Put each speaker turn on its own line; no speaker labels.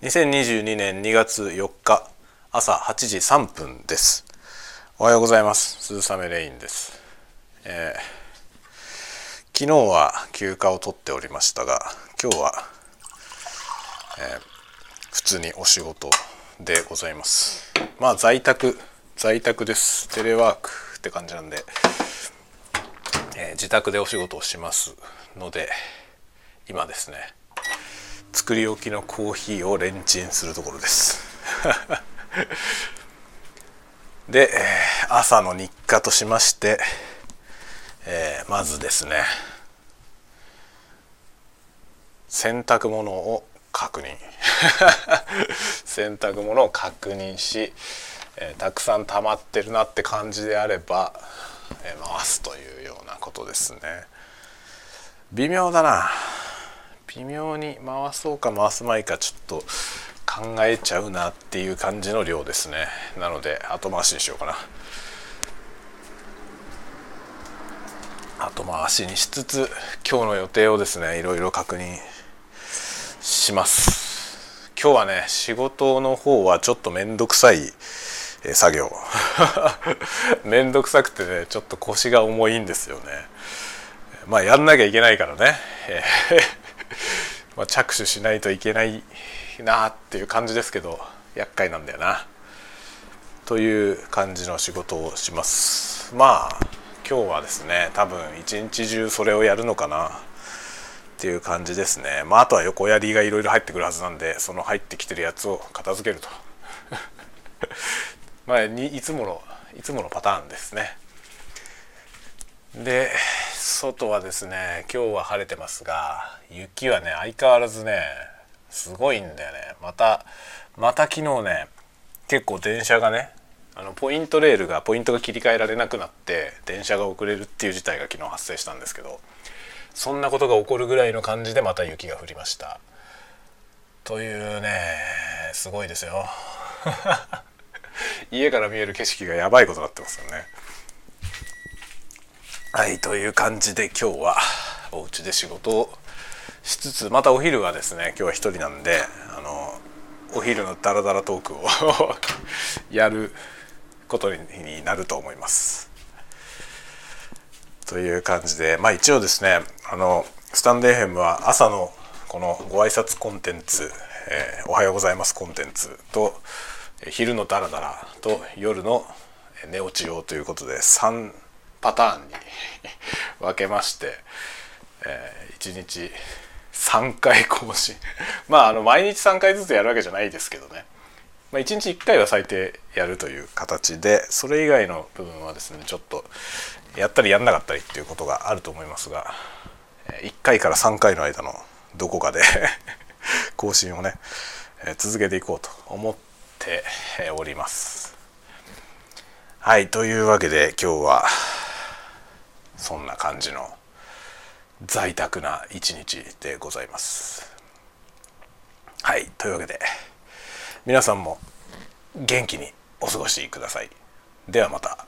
2022年2月4日朝8時3分です。おはようございます。鈴雨レインです、えー、昨日は休暇を取っておりましたが今日は、えー、普通にお仕事でございます。まあ在宅在宅です。テレワークって感じなんで、えー、自宅でお仕事をしますので今ですね作り置きのコーヒーをレンチンするところです。で朝の日課としまして、えー、まずですね洗濯物を確認。洗濯物を確認し、えー、たくさん溜まってるなって感じであれば、えー、回すというようなことですね。微妙だな。微妙に回そうか回すまいかちょっと考えちゃうなっていう感じの量ですね。なので後回しにしようかな。後回しにしつつ今日の予定をですねいろいろ確認します。今日はね仕事の方はちょっと面倒くさい作業。面倒くさくてねちょっと腰が重いんですよね。まあやんなきゃいけないからね。まあ、着手しないといけないなっていう感じですけど厄介なんだよな。という感じの仕事をします。まあ今日はですね多分一日中それをやるのかな。っていう感じですね。まああとは横やりがいろいろ入ってくるはずなんでその入ってきてるやつを片付けると。まあにいつものいつものパターンですね。で外はですね今日は晴れてますが雪はね相変わらずねすごいんだよね。またまた昨日ね結構電車がねあのポイントレールがポイントが切り替えられなくなって電車が遅れるっていう事態が昨日発生したんですけどそんなことが起こるぐらいの感じでまた雪が降りました。というねすごいですよ。家から見える景色がやばいことになってますよね。はいという感じで今日はお家で仕事をしつつまたお昼はですね今日は一人なんであのお昼のダラダラトークを やることになると思います。という感じでまあ一応ですねあのスタンデーヘムは朝のこのご挨拶コンテンツ、えー、おはようございますコンテンツと昼のダラダラと夜の寝落ち用ということで3パターンに分けまして、えー、1日3回更新 まああの毎日3回ずつやるわけじゃないですけどね、まあ、1日1回は最低やるという形でそれ以外の部分はですねちょっとやったりやんなかったりっていうことがあると思いますが1回から3回の間のどこかで 更新をね続けていこうと思っております。はいというわけで今日はそんな感じの在宅な一日でございます。はいというわけで皆さんも元気にお過ごしください。ではまた。